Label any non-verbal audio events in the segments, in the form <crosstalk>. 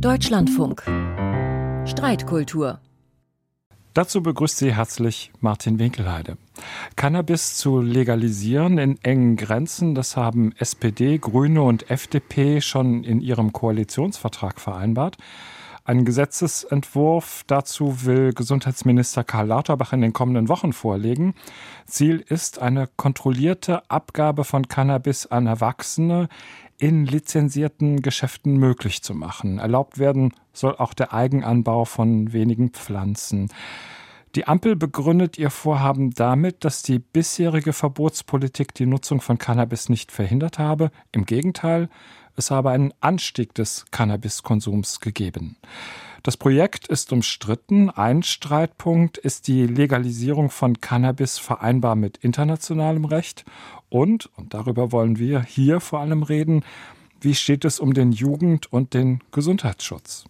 Deutschlandfunk. Streitkultur. Dazu begrüßt Sie herzlich Martin Winkelheide. Cannabis zu legalisieren in engen Grenzen, das haben SPD, Grüne und FDP schon in ihrem Koalitionsvertrag vereinbart. Ein Gesetzesentwurf dazu will Gesundheitsminister Karl Lauterbach in den kommenden Wochen vorlegen. Ziel ist eine kontrollierte Abgabe von Cannabis an Erwachsene in lizenzierten Geschäften möglich zu machen. Erlaubt werden soll auch der Eigenanbau von wenigen Pflanzen. Die Ampel begründet ihr Vorhaben damit, dass die bisherige Verbotspolitik die Nutzung von Cannabis nicht verhindert habe. Im Gegenteil, es habe einen Anstieg des Cannabiskonsums gegeben. Das Projekt ist umstritten. Ein Streitpunkt ist die Legalisierung von Cannabis vereinbar mit internationalem Recht. Und, und darüber wollen wir hier vor allem reden, wie steht es um den Jugend- und den Gesundheitsschutz?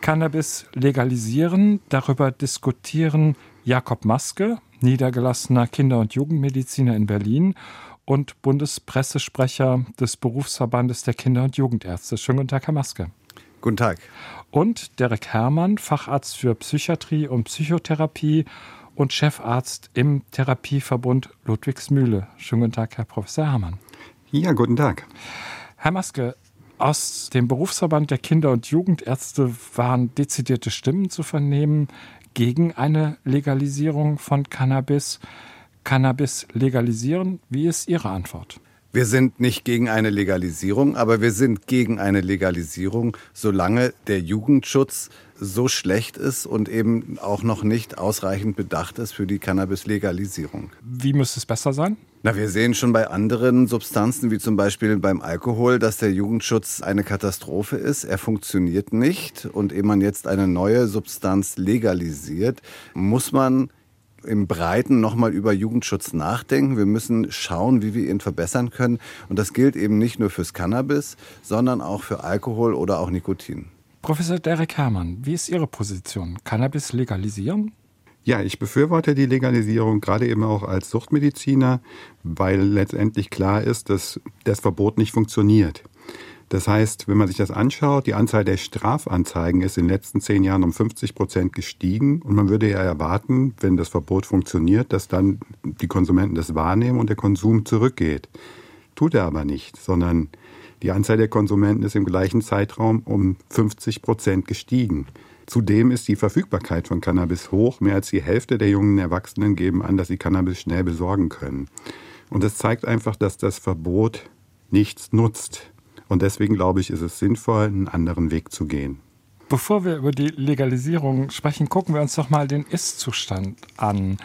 Cannabis legalisieren, darüber diskutieren Jakob Maske, niedergelassener Kinder- und Jugendmediziner in Berlin und Bundespressesprecher des Berufsverbandes der Kinder- und Jugendärzte. Schönen guten Tag, Herr Maske. Guten Tag. Und Derek Herrmann, Facharzt für Psychiatrie und Psychotherapie und Chefarzt im Therapieverbund Ludwigsmühle. Schönen guten Tag, Herr Professor Herrmann. Ja, guten Tag. Herr Maske, aus dem Berufsverband der Kinder- und Jugendärzte waren dezidierte Stimmen zu vernehmen gegen eine Legalisierung von Cannabis. Cannabis legalisieren? Wie ist Ihre Antwort? Wir sind nicht gegen eine Legalisierung, aber wir sind gegen eine Legalisierung, solange der Jugendschutz so schlecht ist und eben auch noch nicht ausreichend bedacht ist für die Cannabis-Legalisierung. Wie müsste es besser sein? Na, wir sehen schon bei anderen Substanzen, wie zum Beispiel beim Alkohol, dass der Jugendschutz eine Katastrophe ist. Er funktioniert nicht. Und ehe man jetzt eine neue Substanz legalisiert, muss man im Breiten nochmal über Jugendschutz nachdenken. Wir müssen schauen, wie wir ihn verbessern können. Und das gilt eben nicht nur fürs Cannabis, sondern auch für Alkohol oder auch Nikotin. Professor Derek Herrmann, wie ist Ihre Position? Cannabis legalisieren? Ja, ich befürworte die Legalisierung gerade eben auch als Suchtmediziner, weil letztendlich klar ist, dass das Verbot nicht funktioniert. Das heißt, wenn man sich das anschaut, die Anzahl der Strafanzeigen ist in den letzten zehn Jahren um 50 Prozent gestiegen. Und man würde ja erwarten, wenn das Verbot funktioniert, dass dann die Konsumenten das wahrnehmen und der Konsum zurückgeht. Tut er aber nicht, sondern die Anzahl der Konsumenten ist im gleichen Zeitraum um 50 Prozent gestiegen. Zudem ist die Verfügbarkeit von Cannabis hoch. Mehr als die Hälfte der jungen Erwachsenen geben an, dass sie Cannabis schnell besorgen können. Und das zeigt einfach, dass das Verbot nichts nutzt. Und deswegen glaube ich, ist es sinnvoll, einen anderen Weg zu gehen. Bevor wir über die Legalisierung sprechen, gucken wir uns doch mal den Ist-Zustand an.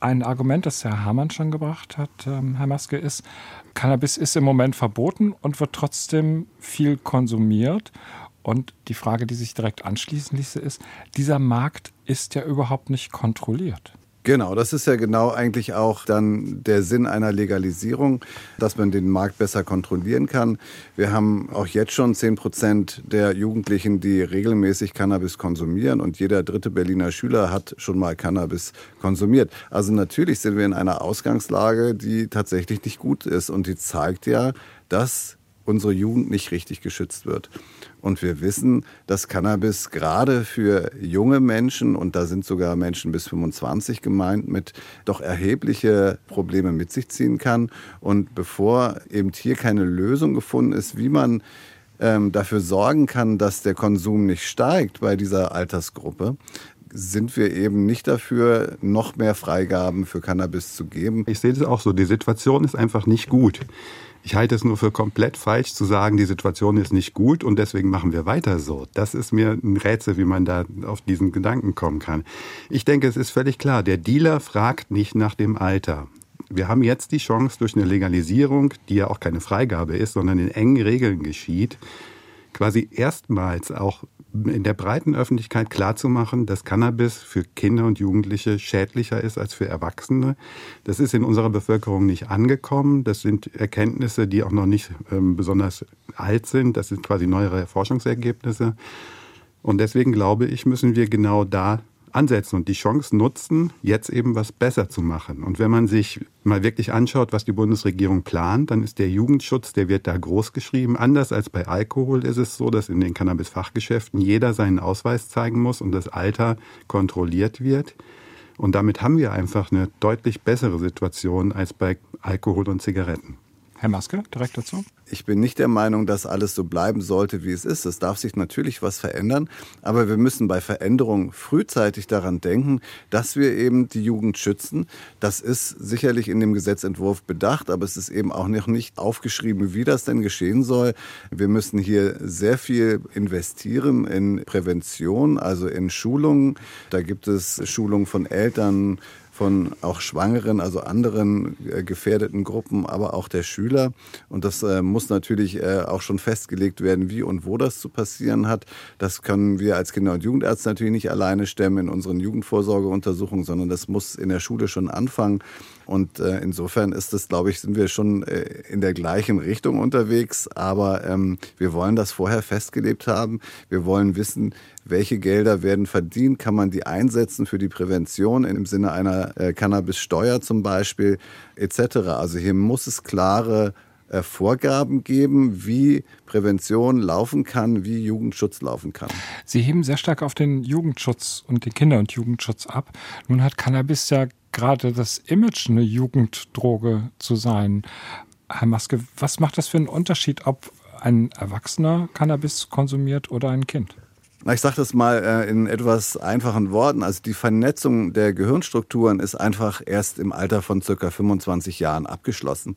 Ein Argument, das Herr Hamann schon gebracht hat, ähm, Herr Maske, ist, Cannabis ist im Moment verboten und wird trotzdem viel konsumiert. Und die Frage, die sich direkt anschließen ließe, ist, dieser Markt ist ja überhaupt nicht kontrolliert. Genau, das ist ja genau eigentlich auch dann der Sinn einer Legalisierung, dass man den Markt besser kontrollieren kann. Wir haben auch jetzt schon 10 Prozent der Jugendlichen, die regelmäßig Cannabis konsumieren und jeder dritte Berliner Schüler hat schon mal Cannabis konsumiert. Also natürlich sind wir in einer Ausgangslage, die tatsächlich nicht gut ist und die zeigt ja, dass unsere Jugend nicht richtig geschützt wird. Und wir wissen, dass Cannabis gerade für junge Menschen, und da sind sogar Menschen bis 25 gemeint, mit doch erhebliche Probleme mit sich ziehen kann. Und bevor eben hier keine Lösung gefunden ist, wie man ähm, dafür sorgen kann, dass der Konsum nicht steigt bei dieser Altersgruppe, sind wir eben nicht dafür, noch mehr Freigaben für Cannabis zu geben. Ich sehe das auch so. Die Situation ist einfach nicht gut. Ich halte es nur für komplett falsch zu sagen, die Situation ist nicht gut und deswegen machen wir weiter so. Das ist mir ein Rätsel, wie man da auf diesen Gedanken kommen kann. Ich denke, es ist völlig klar, der Dealer fragt nicht nach dem Alter. Wir haben jetzt die Chance durch eine Legalisierung, die ja auch keine Freigabe ist, sondern in engen Regeln geschieht, quasi erstmals auch in der breiten Öffentlichkeit klarzumachen, dass Cannabis für Kinder und Jugendliche schädlicher ist als für Erwachsene. Das ist in unserer Bevölkerung nicht angekommen. Das sind Erkenntnisse, die auch noch nicht ähm, besonders alt sind. Das sind quasi neuere Forschungsergebnisse. Und deswegen glaube ich, müssen wir genau da ansetzen und die Chance nutzen, jetzt eben was besser zu machen. Und wenn man sich mal wirklich anschaut, was die Bundesregierung plant, dann ist der Jugendschutz, der wird da groß geschrieben. Anders als bei Alkohol ist es so, dass in den Cannabis-Fachgeschäften jeder seinen Ausweis zeigen muss und das Alter kontrolliert wird. Und damit haben wir einfach eine deutlich bessere Situation als bei Alkohol und Zigaretten. Herr Maske, direkt dazu. Ich bin nicht der Meinung, dass alles so bleiben sollte, wie es ist. Es darf sich natürlich was verändern, aber wir müssen bei Veränderungen frühzeitig daran denken, dass wir eben die Jugend schützen. Das ist sicherlich in dem Gesetzentwurf bedacht, aber es ist eben auch noch nicht aufgeschrieben, wie das denn geschehen soll. Wir müssen hier sehr viel investieren in Prävention, also in Schulungen. Da gibt es Schulungen von Eltern, von auch Schwangeren, also anderen äh, gefährdeten Gruppen, aber auch der Schüler. Und das äh, muss natürlich äh, auch schon festgelegt werden, wie und wo das zu passieren hat. Das können wir als Kinder- und Jugendärzte natürlich nicht alleine stemmen in unseren Jugendvorsorgeuntersuchungen, sondern das muss in der Schule schon anfangen. Und äh, insofern ist es, glaube ich, sind wir schon äh, in der gleichen Richtung unterwegs. Aber ähm, wir wollen das vorher festgelebt haben. Wir wollen wissen, welche Gelder werden verdient, kann man die einsetzen für die Prävention im Sinne einer äh, Cannabissteuer zum Beispiel etc. Also hier muss es klare äh, Vorgaben geben, wie Prävention laufen kann, wie Jugendschutz laufen kann. Sie heben sehr stark auf den Jugendschutz und den Kinder- und Jugendschutz ab. Nun hat Cannabis ja gerade das Image, eine Jugenddroge zu sein. Herr Maske, was macht das für einen Unterschied, ob ein Erwachsener Cannabis konsumiert oder ein Kind? Ich sage das mal äh, in etwas einfachen Worten. Also die Vernetzung der Gehirnstrukturen ist einfach erst im Alter von circa 25 Jahren abgeschlossen.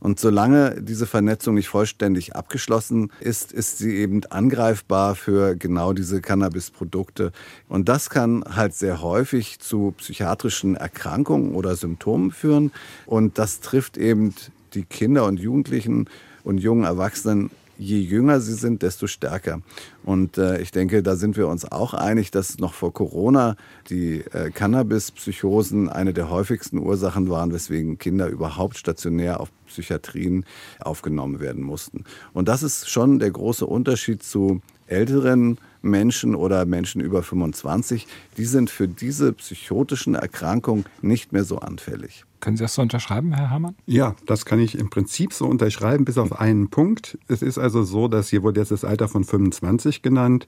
Und solange diese Vernetzung nicht vollständig abgeschlossen ist, ist sie eben angreifbar für genau diese Cannabis-Produkte. Und das kann halt sehr häufig zu psychiatrischen Erkrankungen oder Symptomen führen. Und das trifft eben die Kinder und Jugendlichen und jungen Erwachsenen je jünger sie sind, desto stärker. Und äh, ich denke, da sind wir uns auch einig, dass noch vor Corona die äh, Cannabis-Psychosen eine der häufigsten Ursachen waren, weswegen Kinder überhaupt stationär auf Psychiatrien aufgenommen werden mussten. Und das ist schon der große Unterschied zu älteren Menschen oder Menschen über 25, die sind für diese psychotischen Erkrankungen nicht mehr so anfällig. Können Sie das so unterschreiben, Herr Hamann? Ja, das kann ich im Prinzip so unterschreiben, bis auf einen Punkt. Es ist also so, dass hier wurde jetzt das Alter von 25 genannt.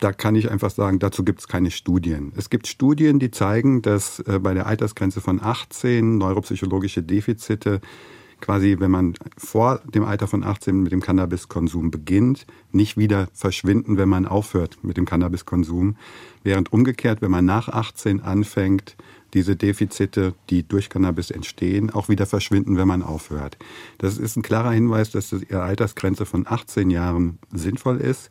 Da kann ich einfach sagen, dazu gibt es keine Studien. Es gibt Studien, die zeigen, dass äh, bei der Altersgrenze von 18 neuropsychologische Defizite quasi, wenn man vor dem Alter von 18 mit dem Cannabiskonsum beginnt, nicht wieder verschwinden, wenn man aufhört mit dem Cannabiskonsum. Während umgekehrt, wenn man nach 18 anfängt, diese Defizite, die durch Cannabis entstehen, auch wieder verschwinden, wenn man aufhört. Das ist ein klarer Hinweis, dass die Altersgrenze von 18 Jahren sinnvoll ist.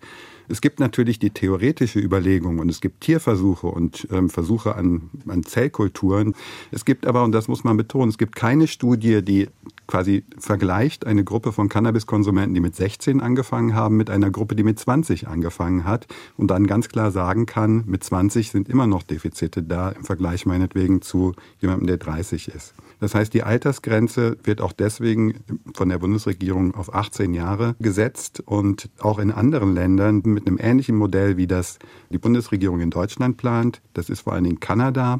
Es gibt natürlich die theoretische Überlegung und es gibt Tierversuche und ähm, Versuche an, an Zellkulturen. Es gibt aber, und das muss man betonen, es gibt keine Studie, die quasi vergleicht eine Gruppe von Cannabiskonsumenten, die mit 16 angefangen haben, mit einer Gruppe, die mit 20 angefangen hat und dann ganz klar sagen kann, mit 20 sind immer noch Defizite da im Vergleich meinetwegen zu jemandem, der 30 ist. Das heißt, die Altersgrenze wird auch deswegen von der Bundesregierung auf 18 Jahre gesetzt und auch in anderen Ländern mit einem ähnlichen Modell, wie das die Bundesregierung in Deutschland plant. Das ist vor allen Dingen Kanada.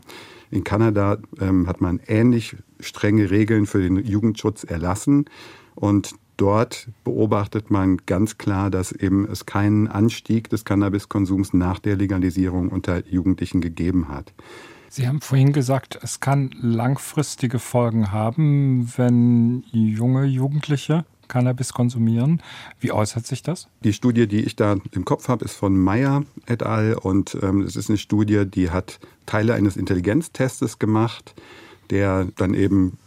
In Kanada ähm, hat man ähnlich strenge Regeln für den Jugendschutz erlassen und dort beobachtet man ganz klar, dass eben es keinen Anstieg des Cannabiskonsums nach der Legalisierung unter Jugendlichen gegeben hat. Sie haben vorhin gesagt, es kann langfristige Folgen haben, wenn junge Jugendliche Cannabis konsumieren. Wie äußert sich das? Die Studie, die ich da im Kopf habe, ist von Meyer et al. Und ähm, es ist eine Studie, die hat Teile eines Intelligenztestes gemacht, der dann eben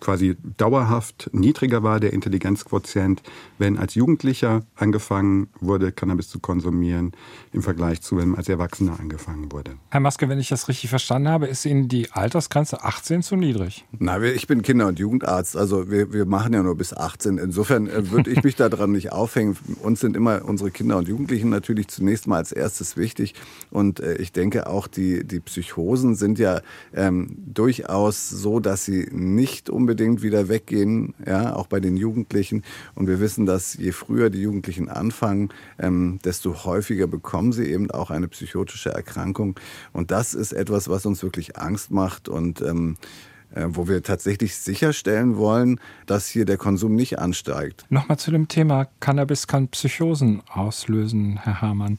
quasi dauerhaft niedriger war, der Intelligenzquotient, wenn als Jugendlicher angefangen wurde, Cannabis zu konsumieren, im Vergleich zu, wenn als Erwachsener angefangen wurde. Herr Maske, wenn ich das richtig verstanden habe, ist Ihnen die Altersgrenze 18 zu niedrig? Na, ich bin Kinder- und Jugendarzt, also wir, wir machen ja nur bis 18. Insofern äh, würde ich mich daran nicht aufhängen. Uns sind immer unsere Kinder und Jugendlichen natürlich zunächst mal als erstes wichtig. Und äh, ich denke auch, die, die Psychosen sind ja ähm, durchaus so, dass sie nicht nicht unbedingt wieder weggehen, ja, auch bei den Jugendlichen. Und wir wissen, dass je früher die Jugendlichen anfangen, ähm, desto häufiger bekommen sie eben auch eine psychotische Erkrankung. Und das ist etwas, was uns wirklich Angst macht und ähm, äh, wo wir tatsächlich sicherstellen wollen, dass hier der Konsum nicht ansteigt. Nochmal zu dem Thema, Cannabis kann Psychosen auslösen, Herr Hamann.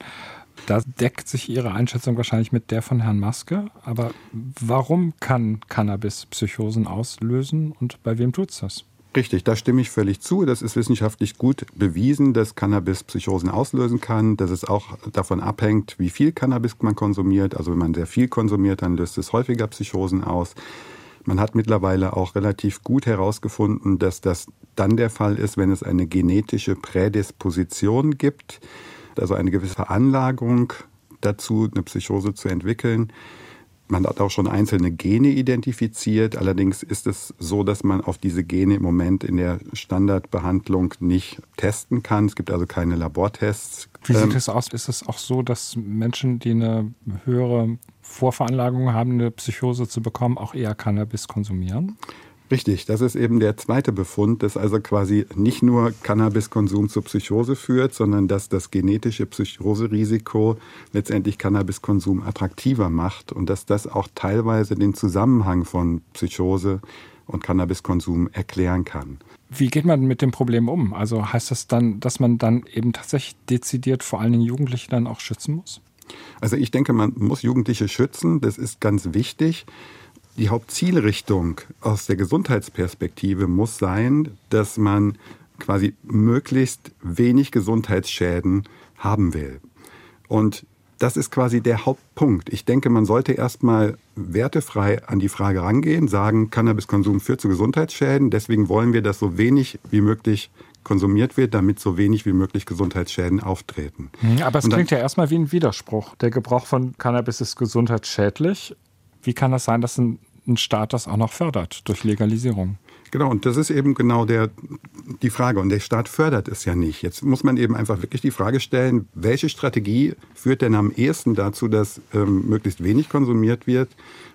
Da deckt sich Ihre Einschätzung wahrscheinlich mit der von Herrn Maske. Aber warum kann Cannabis Psychosen auslösen und bei wem tut es das? Richtig, da stimme ich völlig zu. Das ist wissenschaftlich gut bewiesen, dass Cannabis Psychosen auslösen kann, dass es auch davon abhängt, wie viel Cannabis man konsumiert. Also wenn man sehr viel konsumiert, dann löst es häufiger Psychosen aus. Man hat mittlerweile auch relativ gut herausgefunden, dass das dann der Fall ist, wenn es eine genetische Prädisposition gibt also eine gewisse Veranlagung dazu, eine Psychose zu entwickeln. Man hat auch schon einzelne Gene identifiziert. Allerdings ist es so, dass man auf diese Gene im Moment in der Standardbehandlung nicht testen kann. Es gibt also keine Labortests. Wie sieht ähm, es aus? Ist es auch so, dass Menschen, die eine höhere Vorveranlagung haben, eine Psychose zu bekommen, auch eher Cannabis konsumieren? Richtig, das ist eben der zweite Befund, dass also quasi nicht nur Cannabiskonsum zur Psychose führt, sondern dass das genetische Psychoserisiko letztendlich Cannabiskonsum attraktiver macht und dass das auch teilweise den Zusammenhang von Psychose und Cannabiskonsum erklären kann. Wie geht man mit dem Problem um? Also heißt das dann, dass man dann eben tatsächlich dezidiert vor allen Dingen Jugendliche dann auch schützen muss? Also ich denke, man muss Jugendliche schützen, das ist ganz wichtig. Die Hauptzielrichtung aus der Gesundheitsperspektive muss sein, dass man quasi möglichst wenig Gesundheitsschäden haben will. Und das ist quasi der Hauptpunkt. Ich denke, man sollte erstmal wertefrei an die Frage rangehen, sagen, Cannabiskonsum führt zu Gesundheitsschäden, deswegen wollen wir, dass so wenig wie möglich konsumiert wird, damit so wenig wie möglich Gesundheitsschäden auftreten. Mhm, aber es dann, klingt ja erstmal wie ein Widerspruch. Der Gebrauch von Cannabis ist gesundheitsschädlich. Wie kann das sein, dass ein ein Staat das auch noch fördert durch Legalisierung. Genau, und das ist eben genau der, die Frage. Und der Staat fördert es ja nicht. Jetzt muss man eben einfach wirklich die Frage stellen, welche Strategie führt denn am ehesten dazu, dass ähm, möglichst wenig konsumiert wird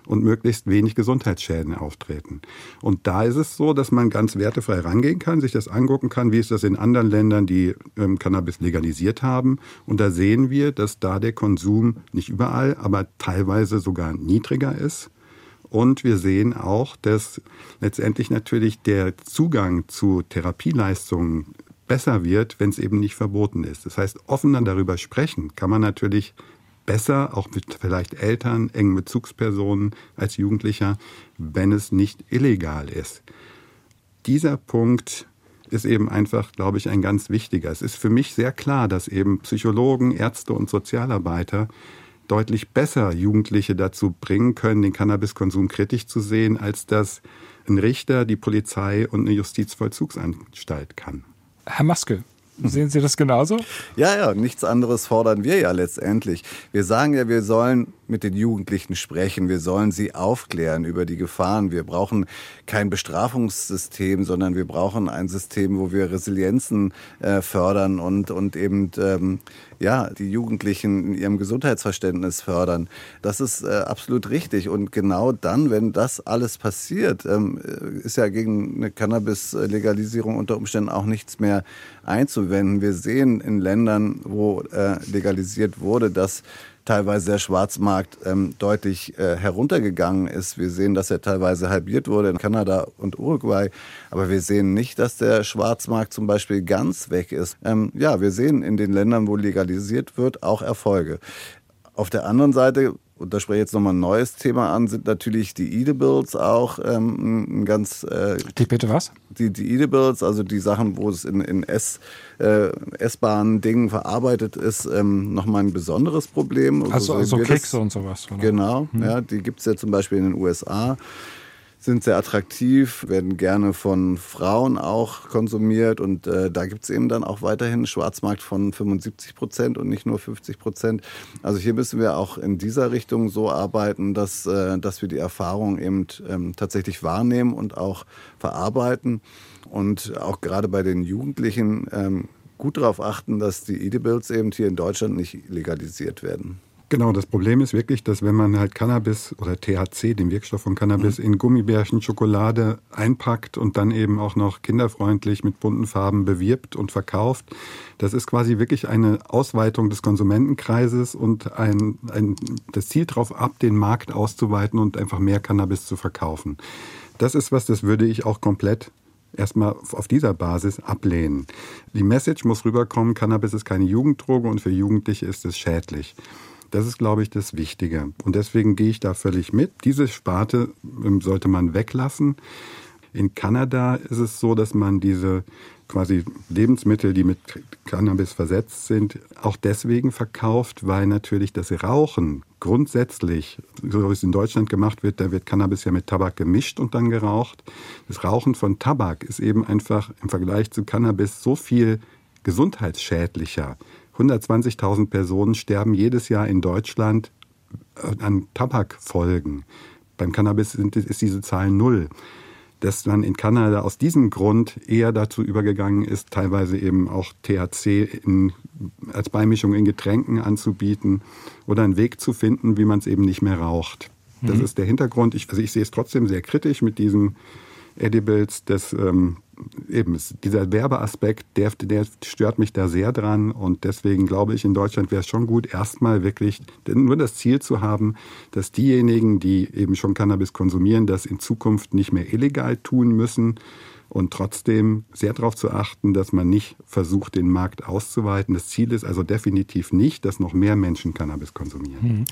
und möglichst wenig Gesundheitsschäden auftreten. Und da ist es so, dass man ganz wertefrei rangehen kann, sich das angucken kann, wie ist das in anderen Ländern, die ähm, Cannabis legalisiert haben. Und da sehen wir, dass da der Konsum nicht überall, aber teilweise sogar niedriger ist und wir sehen auch, dass letztendlich natürlich der Zugang zu Therapieleistungen besser wird, wenn es eben nicht verboten ist. Das heißt, offener darüber sprechen kann man natürlich besser, auch mit vielleicht Eltern, engen Bezugspersonen als Jugendlicher, wenn es nicht illegal ist. Dieser Punkt ist eben einfach, glaube ich, ein ganz wichtiger. Es ist für mich sehr klar, dass eben Psychologen, Ärzte und Sozialarbeiter deutlich besser Jugendliche dazu bringen können, den Cannabiskonsum kritisch zu sehen, als das ein Richter, die Polizei und eine Justizvollzugsanstalt kann. Herr Maske, Sehen Sie das genauso? Ja, ja, nichts anderes fordern wir ja letztendlich. Wir sagen ja, wir sollen mit den Jugendlichen sprechen, wir sollen sie aufklären über die Gefahren. Wir brauchen kein Bestrafungssystem, sondern wir brauchen ein System, wo wir Resilienzen äh, fördern und, und eben ähm, ja, die Jugendlichen in ihrem Gesundheitsverständnis fördern. Das ist äh, absolut richtig. Und genau dann, wenn das alles passiert, ähm, ist ja gegen eine Cannabis-Legalisierung unter Umständen auch nichts mehr einzuwenden. Wir sehen in Ländern, wo äh, legalisiert wurde, dass teilweise der Schwarzmarkt ähm, deutlich äh, heruntergegangen ist. Wir sehen, dass er teilweise halbiert wurde in Kanada und Uruguay, aber wir sehen nicht, dass der Schwarzmarkt zum Beispiel ganz weg ist. Ähm, ja, wir sehen in den Ländern, wo legalisiert wird, auch Erfolge. Auf der anderen Seite und da spreche ich jetzt nochmal ein neues Thema an, sind natürlich die Edibles auch ähm, ein ganz... Äh, die bitte was? Die, die Edibles, also die Sachen, wo es in, in Ess, äh, essbaren Dingen verarbeitet ist, ähm, nochmal ein besonderes Problem. Also, also, also Kekse und sowas. Oder? Genau, hm. ja, die gibt es ja zum Beispiel in den USA sind sehr attraktiv, werden gerne von Frauen auch konsumiert und äh, da gibt es eben dann auch weiterhin einen Schwarzmarkt von 75 Prozent und nicht nur 50 Prozent. Also hier müssen wir auch in dieser Richtung so arbeiten, dass, äh, dass wir die Erfahrung eben ähm, tatsächlich wahrnehmen und auch verarbeiten und auch gerade bei den Jugendlichen ähm, gut darauf achten, dass die Edibles eben hier in Deutschland nicht legalisiert werden. Genau, das Problem ist wirklich, dass wenn man halt Cannabis oder THC, den Wirkstoff von Cannabis, in Gummibärchen, Schokolade einpackt und dann eben auch noch kinderfreundlich mit bunten Farben bewirbt und verkauft, das ist quasi wirklich eine Ausweitung des Konsumentenkreises und ein, ein, das zielt darauf ab, den Markt auszuweiten und einfach mehr Cannabis zu verkaufen. Das ist was, das würde ich auch komplett erstmal auf dieser Basis ablehnen. Die Message muss rüberkommen, Cannabis ist keine Jugenddroge und für Jugendliche ist es schädlich. Das ist, glaube ich, das Wichtige. Und deswegen gehe ich da völlig mit. Diese Sparte ähm, sollte man weglassen. In Kanada ist es so, dass man diese quasi Lebensmittel, die mit Cannabis versetzt sind, auch deswegen verkauft, weil natürlich das Rauchen grundsätzlich, so wie es in Deutschland gemacht wird, da wird Cannabis ja mit Tabak gemischt und dann geraucht. Das Rauchen von Tabak ist eben einfach im Vergleich zu Cannabis so viel gesundheitsschädlicher. 120.000 Personen sterben jedes Jahr in Deutschland äh, an Tabakfolgen. Beim Cannabis sind, ist diese Zahl null. Dass man in Kanada aus diesem Grund eher dazu übergegangen ist, teilweise eben auch THC in, als Beimischung in Getränken anzubieten oder einen Weg zu finden, wie man es eben nicht mehr raucht. Das mhm. ist der Hintergrund. Ich, also ich sehe es trotzdem sehr kritisch mit diesen Edibles. Das ähm, eben dieser Werbeaspekt, der, der stört mich da sehr dran und deswegen glaube ich, in Deutschland wäre es schon gut, erstmal wirklich nur das Ziel zu haben, dass diejenigen, die eben schon Cannabis konsumieren, das in Zukunft nicht mehr illegal tun müssen und trotzdem sehr darauf zu achten, dass man nicht versucht, den Markt auszuweiten. Das Ziel ist also definitiv nicht, dass noch mehr Menschen Cannabis konsumieren. Hm.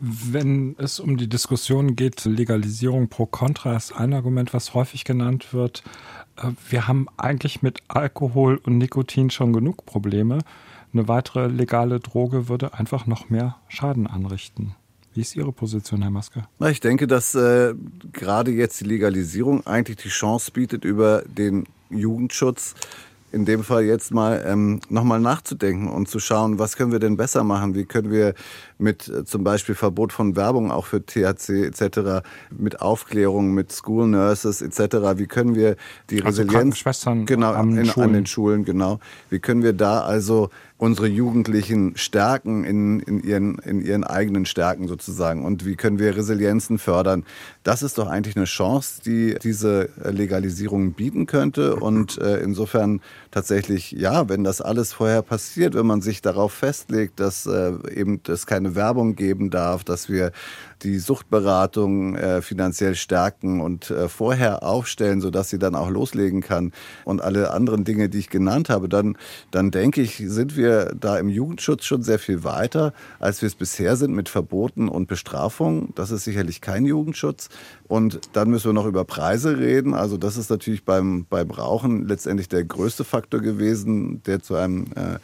Wenn es um die Diskussion geht, Legalisierung pro Contra ist ein Argument, was häufig genannt wird. Äh, wir haben eigentlich mit Alkohol und Nikotin schon genug Probleme. Eine weitere legale Droge würde einfach noch mehr Schaden anrichten. Wie ist Ihre Position, Herr Maske? Ich denke, dass äh, gerade jetzt die Legalisierung eigentlich die Chance bietet, über den Jugendschutz in dem Fall jetzt mal ähm, nochmal nachzudenken und zu schauen, was können wir denn besser machen? Wie können wir mit äh, zum Beispiel Verbot von Werbung auch für THC etc., mit Aufklärung, mit School Nurses etc., wie können wir die also Resilienz genau, an, in, an den Schulen, genau, wie können wir da also unsere Jugendlichen stärken in, in, ihren, in ihren eigenen Stärken sozusagen und wie können wir Resilienzen fördern. Das ist doch eigentlich eine Chance, die diese Legalisierung bieten könnte und äh, insofern tatsächlich, ja, wenn das alles vorher passiert, wenn man sich darauf festlegt, dass äh, eben es keine Werbung geben darf, dass wir die Suchtberatung äh, finanziell stärken und äh, vorher aufstellen, sodass sie dann auch loslegen kann und alle anderen Dinge, die ich genannt habe, dann, dann denke ich, sind wir da im Jugendschutz schon sehr viel weiter, als wir es bisher sind mit Verboten und Bestrafungen. Das ist sicherlich kein Jugendschutz. Und dann müssen wir noch über Preise reden. Also das ist natürlich beim, beim Rauchen letztendlich der größte Faktor gewesen, der zu einem äh,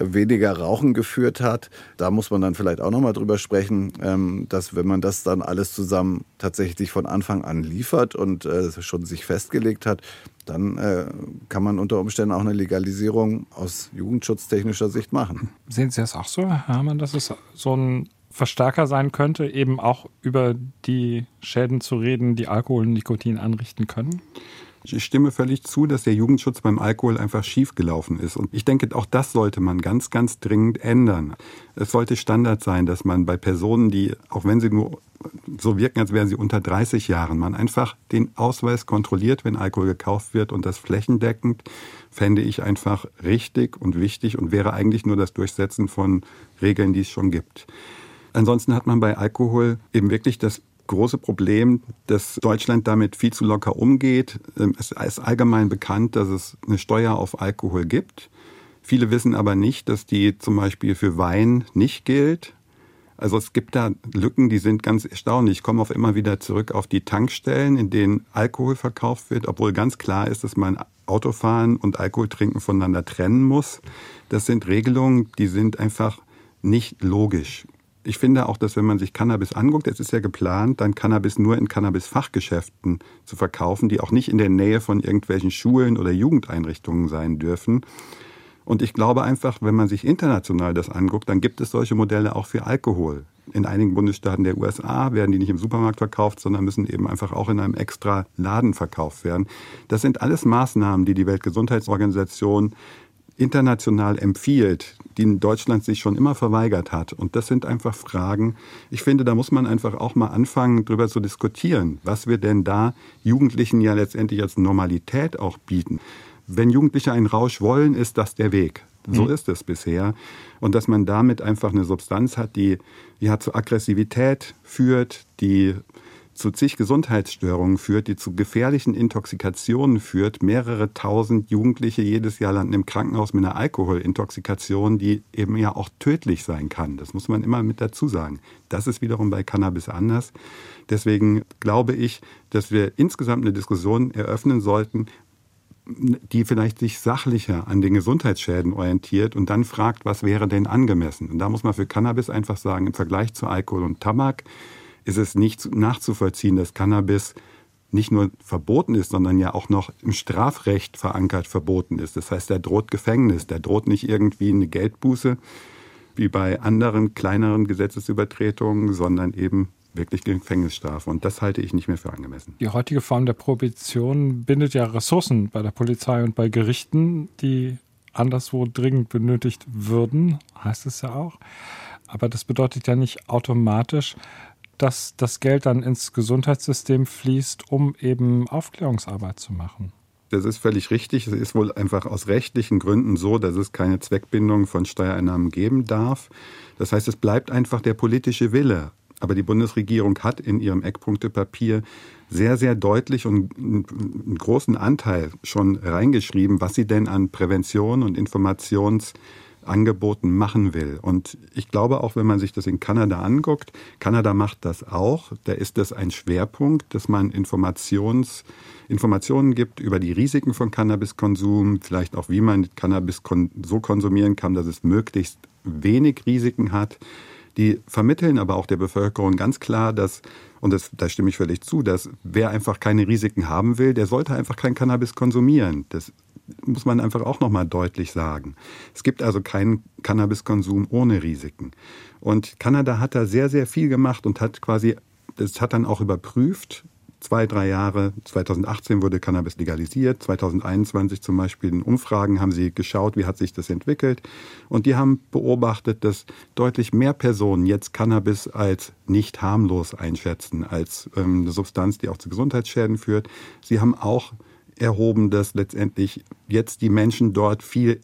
weniger Rauchen geführt hat. Da muss man dann vielleicht auch nochmal drüber sprechen, ähm, dass wenn man das dann alles zusammen tatsächlich von Anfang an liefert und äh, schon sich festgelegt hat, dann äh, kann man unter Umständen auch eine Legalisierung aus jugendschutztechnischer Sicht machen. Sehen Sie das auch so, Herr Hermann, dass es so ein Verstärker sein könnte, eben auch über die Schäden zu reden, die Alkohol und Nikotin anrichten können? Ich stimme völlig zu, dass der Jugendschutz beim Alkohol einfach schiefgelaufen ist. Und ich denke, auch das sollte man ganz, ganz dringend ändern. Es sollte Standard sein, dass man bei Personen, die, auch wenn sie nur so wirken, als wären sie unter 30 Jahren, man einfach den Ausweis kontrolliert, wenn Alkohol gekauft wird und das flächendeckend, fände ich einfach richtig und wichtig und wäre eigentlich nur das Durchsetzen von Regeln, die es schon gibt. Ansonsten hat man bei Alkohol eben wirklich das große Problem, dass Deutschland damit viel zu locker umgeht. Ähm, es ist allgemein bekannt, dass es eine Steuer auf Alkohol gibt. Viele wissen aber nicht, dass die zum Beispiel für Wein nicht gilt. Also es gibt da Lücken, die sind ganz erstaunlich. Ich komme auch immer wieder zurück auf die Tankstellen, in denen Alkohol verkauft wird, obwohl ganz klar ist, dass man Autofahren und Alkohol trinken voneinander trennen muss. Das sind Regelungen, die sind einfach nicht logisch. Ich finde auch, dass wenn man sich Cannabis anguckt, es ist ja geplant, dann Cannabis nur in Cannabis-Fachgeschäften zu verkaufen, die auch nicht in der Nähe von irgendwelchen Schulen oder Jugendeinrichtungen sein dürfen. Und ich glaube einfach, wenn man sich international das anguckt, dann gibt es solche Modelle auch für Alkohol. In einigen Bundesstaaten der USA werden die nicht im Supermarkt verkauft, sondern müssen eben einfach auch in einem extra Laden verkauft werden. Das sind alles Maßnahmen, die die Weltgesundheitsorganisation international empfiehlt, die in Deutschland sich schon immer verweigert hat. Und das sind einfach Fragen. Ich finde, da muss man einfach auch mal anfangen, darüber zu diskutieren, was wir denn da Jugendlichen ja letztendlich als Normalität auch bieten. Wenn Jugendliche einen Rausch wollen, ist das der Weg. So mhm. ist es bisher. Und dass man damit einfach eine Substanz hat, die ja zu Aggressivität führt, die zu zig Gesundheitsstörungen führt, die zu gefährlichen Intoxikationen führt. Mehrere tausend Jugendliche jedes Jahr landen im Krankenhaus mit einer Alkoholintoxikation, die eben ja auch tödlich sein kann. Das muss man immer mit dazu sagen. Das ist wiederum bei Cannabis anders. Deswegen glaube ich, dass wir insgesamt eine Diskussion eröffnen sollten, die vielleicht sich sachlicher an den Gesundheitsschäden orientiert und dann fragt, was wäre denn angemessen. Und da muss man für Cannabis einfach sagen, im Vergleich zu Alkohol und Tabak ist es nicht nachzuvollziehen, dass Cannabis nicht nur verboten ist, sondern ja auch noch im Strafrecht verankert verboten ist. Das heißt, der droht Gefängnis, der droht nicht irgendwie eine Geldbuße wie bei anderen kleineren Gesetzesübertretungen, sondern eben wirklich Gefängnisstrafe. Und das halte ich nicht mehr für angemessen. Die heutige Form der Prohibition bindet ja Ressourcen bei der Polizei und bei Gerichten, die anderswo dringend benötigt würden, heißt es ja auch. Aber das bedeutet ja nicht automatisch, dass das Geld dann ins Gesundheitssystem fließt, um eben Aufklärungsarbeit zu machen. Das ist völlig richtig. Es ist wohl einfach aus rechtlichen Gründen so, dass es keine Zweckbindung von Steuereinnahmen geben darf. Das heißt, es bleibt einfach der politische Wille. Aber die Bundesregierung hat in ihrem Eckpunktepapier sehr, sehr deutlich und einen großen Anteil schon reingeschrieben, was sie denn an Prävention und Informations Angeboten machen will. Und ich glaube auch, wenn man sich das in Kanada anguckt, Kanada macht das auch. Da ist das ein Schwerpunkt, dass man Informations, Informationen gibt über die Risiken von Cannabiskonsum, vielleicht auch wie man Cannabis so konsumieren kann, dass es möglichst wenig Risiken hat. Die vermitteln aber auch der Bevölkerung ganz klar, dass, und das, da stimme ich völlig zu, dass wer einfach keine Risiken haben will, der sollte einfach kein Cannabis konsumieren. Das muss man einfach auch nochmal deutlich sagen. Es gibt also keinen Cannabiskonsum ohne Risiken. Und Kanada hat da sehr, sehr viel gemacht und hat quasi, das hat dann auch überprüft, zwei, drei Jahre, 2018 wurde Cannabis legalisiert, 2021 zum Beispiel in Umfragen haben sie geschaut, wie hat sich das entwickelt. Und die haben beobachtet, dass deutlich mehr Personen jetzt Cannabis als nicht harmlos einschätzen, als ähm, eine Substanz, die auch zu Gesundheitsschäden führt. Sie haben auch erhoben, dass letztendlich jetzt die Menschen dort viel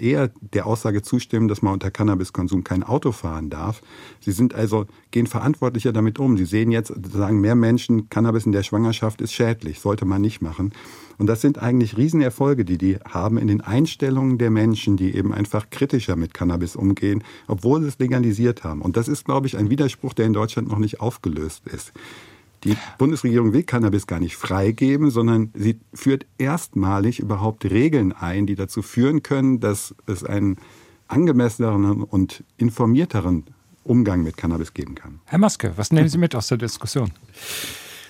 eher der Aussage zustimmen, dass man unter Cannabiskonsum kein Auto fahren darf. Sie sind also, gehen verantwortlicher damit um. Sie sehen jetzt, sagen mehr Menschen, Cannabis in der Schwangerschaft ist schädlich, sollte man nicht machen. Und das sind eigentlich Riesenerfolge, die die haben in den Einstellungen der Menschen, die eben einfach kritischer mit Cannabis umgehen, obwohl sie es legalisiert haben. Und das ist, glaube ich, ein Widerspruch, der in Deutschland noch nicht aufgelöst ist. Die Bundesregierung will Cannabis gar nicht freigeben, sondern sie führt erstmalig überhaupt Regeln ein, die dazu führen können, dass es einen angemesseneren und informierteren Umgang mit Cannabis geben kann. Herr Maske, was nehmen Sie mit aus der Diskussion?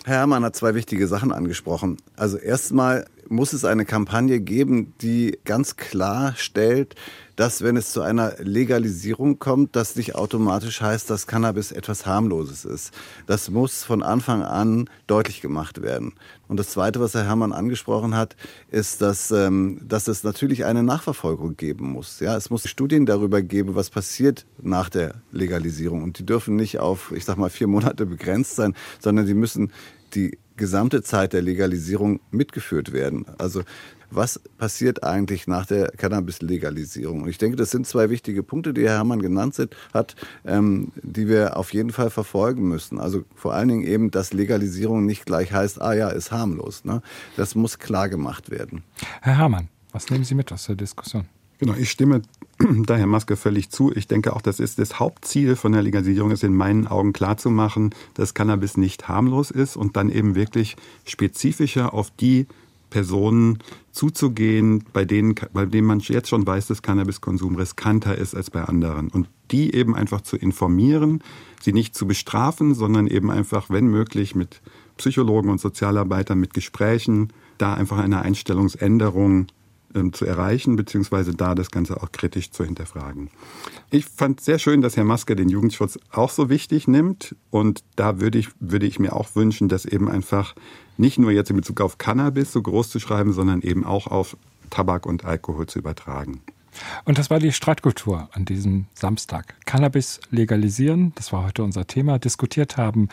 Herr Herrmann hat zwei wichtige Sachen angesprochen. Also erstmal muss es eine Kampagne geben, die ganz klar stellt, dass wenn es zu einer Legalisierung kommt, das nicht automatisch heißt, dass Cannabis etwas harmloses ist. Das muss von Anfang an deutlich gemacht werden. Und das Zweite, was Herr Herrmann angesprochen hat, ist, dass, ähm, dass es natürlich eine Nachverfolgung geben muss. Ja, es muss Studien darüber geben, was passiert nach der Legalisierung. Und die dürfen nicht auf, ich sag mal, vier Monate begrenzt sein, sondern die müssen die gesamte Zeit der Legalisierung mitgeführt werden. Also was passiert eigentlich nach der Cannabis-Legalisierung? Und ich denke, das sind zwei wichtige Punkte, die Herr Herrmann genannt hat, ähm, die wir auf jeden Fall verfolgen müssen. Also vor allen Dingen eben, dass Legalisierung nicht gleich heißt, ah ja, ist harmlos. Ne? Das muss klar gemacht werden. Herr Herrmann, was nehmen Sie mit aus der Diskussion? Genau, ich stimme <clears throat> daher Maske völlig zu. Ich denke auch, das ist das Hauptziel von der Legalisierung, ist in meinen Augen klarzumachen, dass Cannabis nicht harmlos ist und dann eben wirklich spezifischer auf die Personen zuzugehen, bei denen, bei denen man jetzt schon weiß, dass Cannabiskonsum riskanter ist als bei anderen. Und die eben einfach zu informieren, sie nicht zu bestrafen, sondern eben einfach, wenn möglich, mit Psychologen und Sozialarbeitern, mit Gesprächen, da einfach eine Einstellungsänderung zu erreichen, beziehungsweise da das Ganze auch kritisch zu hinterfragen. Ich fand sehr schön, dass Herr Maske den Jugendschutz auch so wichtig nimmt. Und da würde ich, würde ich mir auch wünschen, dass eben einfach nicht nur jetzt in Bezug auf Cannabis so groß zu schreiben, sondern eben auch auf Tabak und Alkohol zu übertragen. Und das war die Streitkultur an diesem Samstag. Cannabis legalisieren, das war heute unser Thema. Diskutiert haben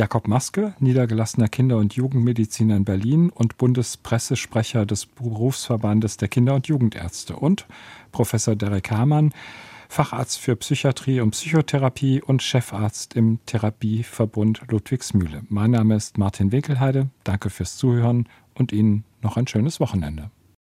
Jakob Maske, niedergelassener Kinder- und Jugendmediziner in Berlin und Bundespressesprecher des Berufsverbandes der Kinder- und Jugendärzte und Professor Derek Hamann, Facharzt für Psychiatrie und Psychotherapie und Chefarzt im Therapieverbund Ludwigsmühle. Mein Name ist Martin Winkelheide. Danke fürs Zuhören und Ihnen noch ein schönes Wochenende.